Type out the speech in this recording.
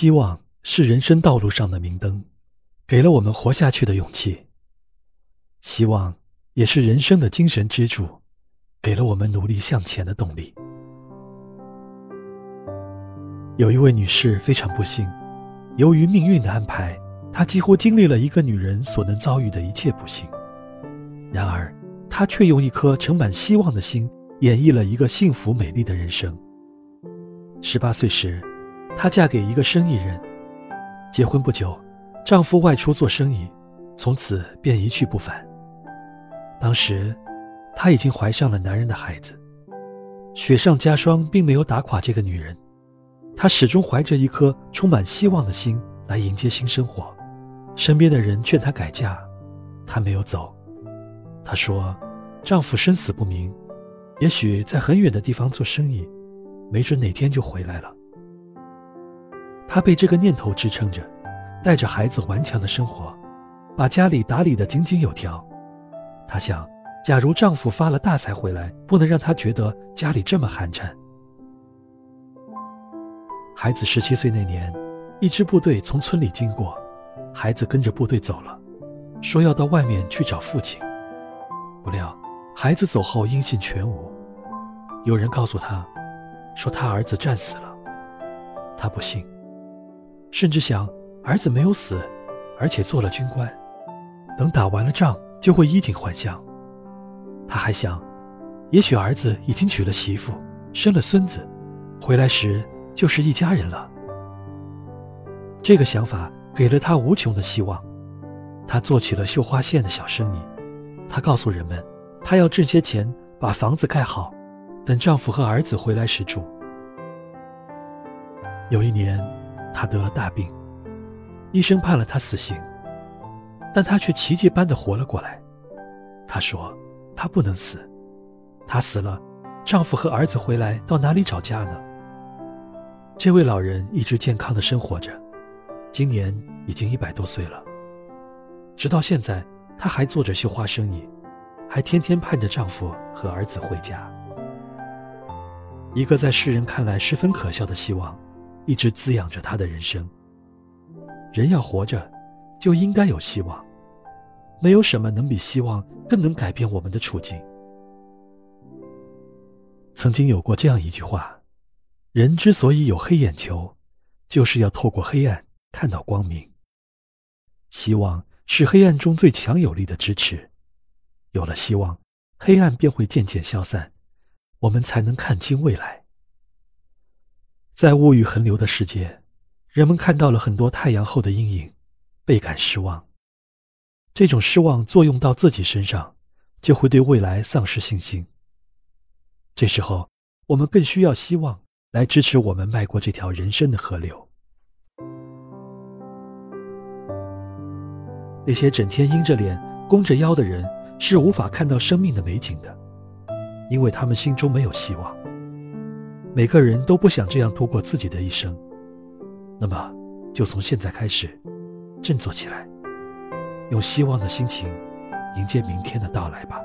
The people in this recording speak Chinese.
希望是人生道路上的明灯，给了我们活下去的勇气。希望也是人生的精神支柱，给了我们努力向前的动力。有一位女士非常不幸，由于命运的安排，她几乎经历了一个女人所能遭遇的一切不幸。然而，她却用一颗盛满希望的心，演绎了一个幸福美丽的人生。十八岁时，她嫁给一个生意人，结婚不久，丈夫外出做生意，从此便一去不返。当时，她已经怀上了男人的孩子。雪上加霜，并没有打垮这个女人。她始终怀着一颗充满希望的心来迎接新生活，身边的人劝她改嫁，她没有走。她说：“丈夫生死不明，也许在很远的地方做生意，没准哪天就回来了。”她被这个念头支撑着，带着孩子顽强的生活，把家里打理得井井有条。她想，假如丈夫发了大财回来，不能让她觉得家里这么寒碜。孩子十七岁那年，一支部队从村里经过，孩子跟着部队走了，说要到外面去找父亲。不料，孩子走后音信全无。有人告诉他，说他儿子战死了。他不信，甚至想儿子没有死，而且做了军官，等打完了仗就会衣锦还乡。他还想，也许儿子已经娶了媳妇，生了孙子，回来时。就是一家人了。这个想法给了他无穷的希望，他做起了绣花线的小生意。他告诉人们，他要挣些钱把房子盖好，等丈夫和儿子回来时住。有一年，她得了大病，医生判了她死刑，但她却奇迹般的活了过来。她说：“她不能死，她死了，丈夫和儿子回来到哪里找家呢？”这位老人一直健康的生活着，今年已经一百多岁了。直到现在，她还做着绣花生意，还天天盼着丈夫和儿子回家。一个在世人看来十分可笑的希望，一直滋养着他的人生。人要活着，就应该有希望，没有什么能比希望更能改变我们的处境。曾经有过这样一句话。人之所以有黑眼球，就是要透过黑暗看到光明。希望是黑暗中最强有力的支持，有了希望，黑暗便会渐渐消散，我们才能看清未来。在物欲横流的世界，人们看到了很多太阳后的阴影，倍感失望。这种失望作用到自己身上，就会对未来丧失信心。这时候，我们更需要希望。来支持我们迈过这条人生的河流。那些整天阴着脸、弓着腰的人是无法看到生命的美景的，因为他们心中没有希望。每个人都不想这样度过自己的一生，那么就从现在开始，振作起来，用希望的心情迎接明天的到来吧。